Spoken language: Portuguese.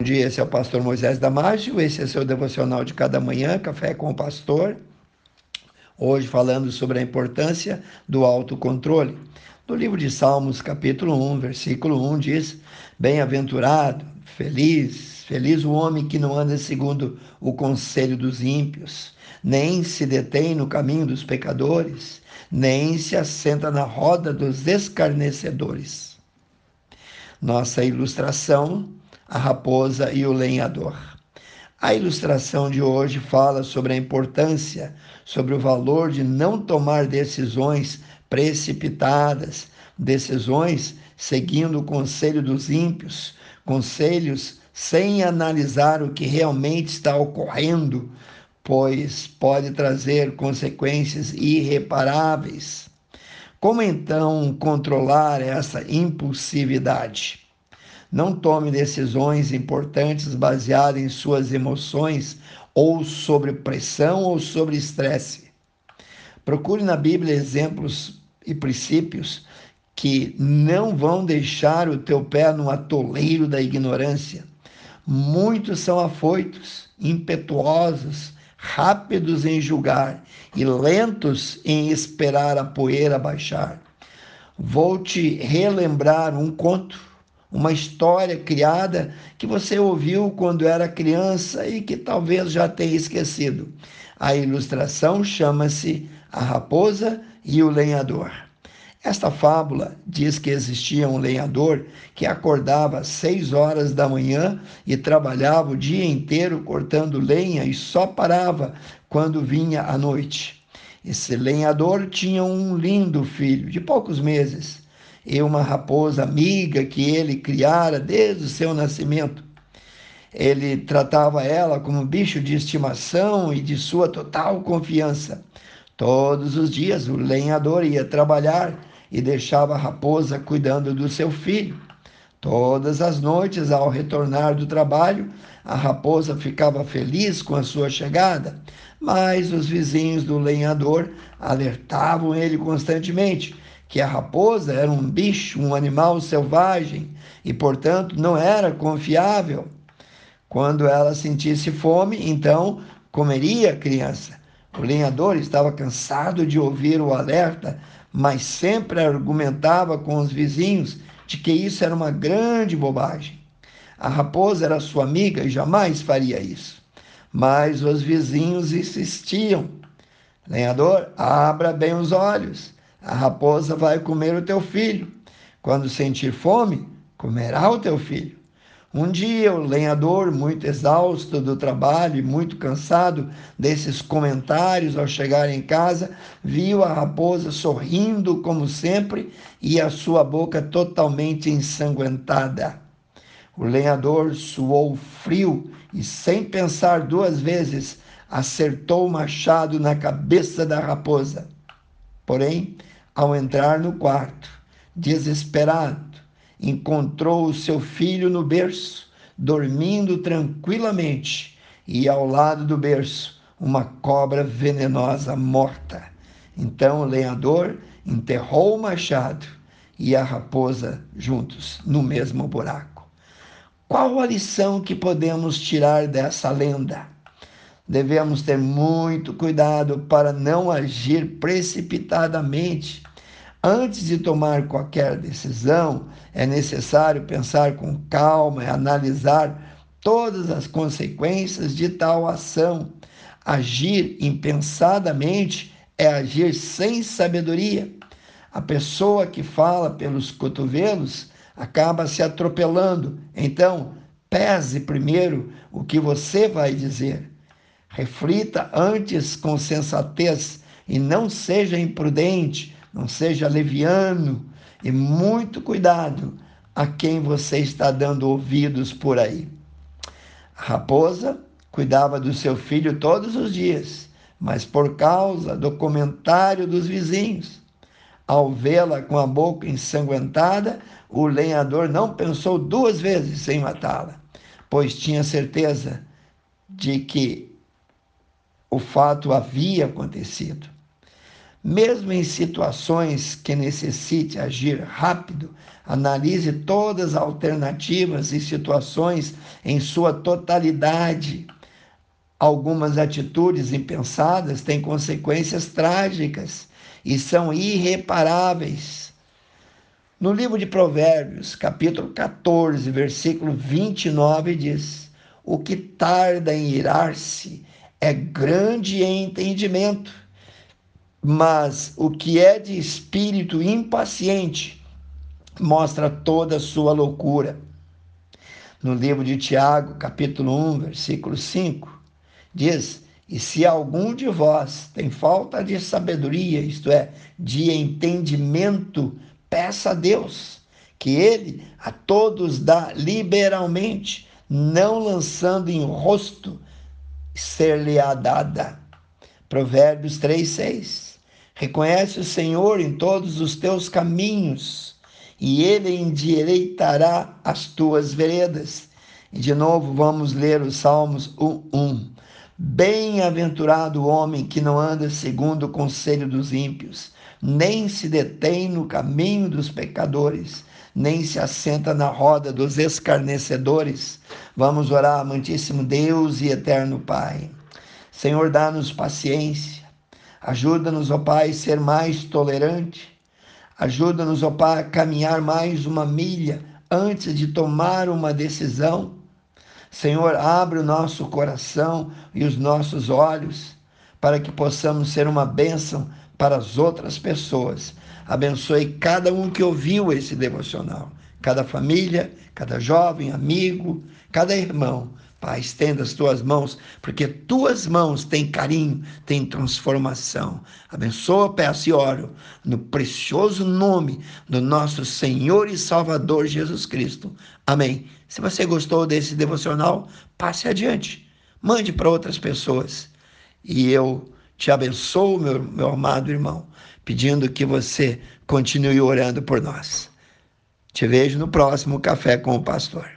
Bom dia, esse é o pastor Moisés Damásio, esse é seu devocional de cada manhã, Café com o Pastor. Hoje falando sobre a importância do autocontrole. No livro de Salmos, capítulo 1, versículo 1 diz: Bem-aventurado, feliz, feliz o homem que não anda segundo o conselho dos ímpios, nem se detém no caminho dos pecadores, nem se assenta na roda dos escarnecedores. Nossa ilustração a raposa e o lenhador. A ilustração de hoje fala sobre a importância, sobre o valor de não tomar decisões precipitadas, decisões seguindo o conselho dos ímpios, conselhos sem analisar o que realmente está ocorrendo, pois pode trazer consequências irreparáveis. Como então controlar essa impulsividade? Não tome decisões importantes baseadas em suas emoções ou sobre pressão ou sobre estresse. Procure na Bíblia exemplos e princípios que não vão deixar o teu pé no atoleiro da ignorância. Muitos são afoitos, impetuosos, rápidos em julgar e lentos em esperar a poeira baixar. Vou te relembrar um conto uma história criada que você ouviu quando era criança e que talvez já tenha esquecido. A ilustração chama-se A Raposa e o Lenhador. Esta fábula diz que existia um lenhador que acordava às seis horas da manhã e trabalhava o dia inteiro cortando lenha e só parava quando vinha a noite. Esse lenhador tinha um lindo filho de poucos meses e uma raposa amiga que ele criara desde o seu nascimento. Ele tratava ela como bicho de estimação e de sua total confiança. Todos os dias o lenhador ia trabalhar e deixava a raposa cuidando do seu filho. Todas as noites, ao retornar do trabalho, a raposa ficava feliz com a sua chegada, mas os vizinhos do lenhador alertavam ele constantemente que a raposa era um bicho, um animal selvagem e, portanto, não era confiável. Quando ela sentisse fome, então comeria a criança. O lenhador estava cansado de ouvir o alerta, mas sempre argumentava com os vizinhos de que isso era uma grande bobagem. A raposa era sua amiga e jamais faria isso. Mas os vizinhos insistiam. Lenhador, abra bem os olhos. A raposa vai comer o teu filho. Quando sentir fome, comerá o teu filho. Um dia, o lenhador, muito exausto do trabalho e muito cansado desses comentários ao chegar em casa, viu a raposa sorrindo como sempre e a sua boca totalmente ensanguentada. O lenhador suou frio e, sem pensar duas vezes, acertou o machado na cabeça da raposa. Porém, ao entrar no quarto, desesperado, encontrou o seu filho no berço, dormindo tranquilamente, e ao lado do berço, uma cobra venenosa morta. Então o lenhador enterrou o machado e a raposa juntos no mesmo buraco. Qual a lição que podemos tirar dessa lenda? Devemos ter muito cuidado para não agir precipitadamente Antes de tomar qualquer decisão, é necessário pensar com calma e analisar todas as consequências de tal ação. Agir impensadamente é agir sem sabedoria. A pessoa que fala pelos cotovelos acaba se atropelando. Então, pese primeiro o que você vai dizer. Reflita antes com sensatez e não seja imprudente não seja leviano e muito cuidado a quem você está dando ouvidos por aí. A raposa cuidava do seu filho todos os dias, mas por causa do comentário dos vizinhos, ao vê-la com a boca ensanguentada, o lenhador não pensou duas vezes em matá-la, pois tinha certeza de que o fato havia acontecido. Mesmo em situações que necessite agir rápido, analise todas as alternativas e situações em sua totalidade. Algumas atitudes impensadas têm consequências trágicas e são irreparáveis. No livro de Provérbios, capítulo 14, versículo 29, diz: O que tarda em irar-se é grande em entendimento mas o que é de espírito impaciente mostra toda a sua loucura. No livro de Tiago, capítulo 1, versículo 5, diz: E se algum de vós tem falta de sabedoria, isto é, de entendimento, peça a Deus, que Ele a todos dá liberalmente, não lançando em rosto, ser-lhe-á dada. Provérbios 3, 6. Reconhece o Senhor em todos os teus caminhos, e ele endireitará as tuas veredas. E de novo vamos ler os Salmos 1:1. Bem-aventurado o homem que não anda segundo o conselho dos ímpios, nem se detém no caminho dos pecadores, nem se assenta na roda dos escarnecedores. Vamos orar, amantíssimo Deus e eterno Pai. Senhor, dá-nos paciência Ajuda-nos, ó Pai, a ser mais tolerante. Ajuda-nos, ó Pai, a caminhar mais uma milha antes de tomar uma decisão. Senhor, abre o nosso coração e os nossos olhos para que possamos ser uma bênção para as outras pessoas. Abençoe cada um que ouviu esse devocional, cada família, cada jovem, amigo, cada irmão. Pai, estenda as tuas mãos, porque tuas mãos têm carinho, têm transformação. Abençoa, peço e oro, no precioso nome do nosso Senhor e Salvador Jesus Cristo. Amém. Se você gostou desse devocional, passe adiante, mande para outras pessoas. E eu te abençoo, meu, meu amado irmão, pedindo que você continue orando por nós. Te vejo no próximo Café com o Pastor.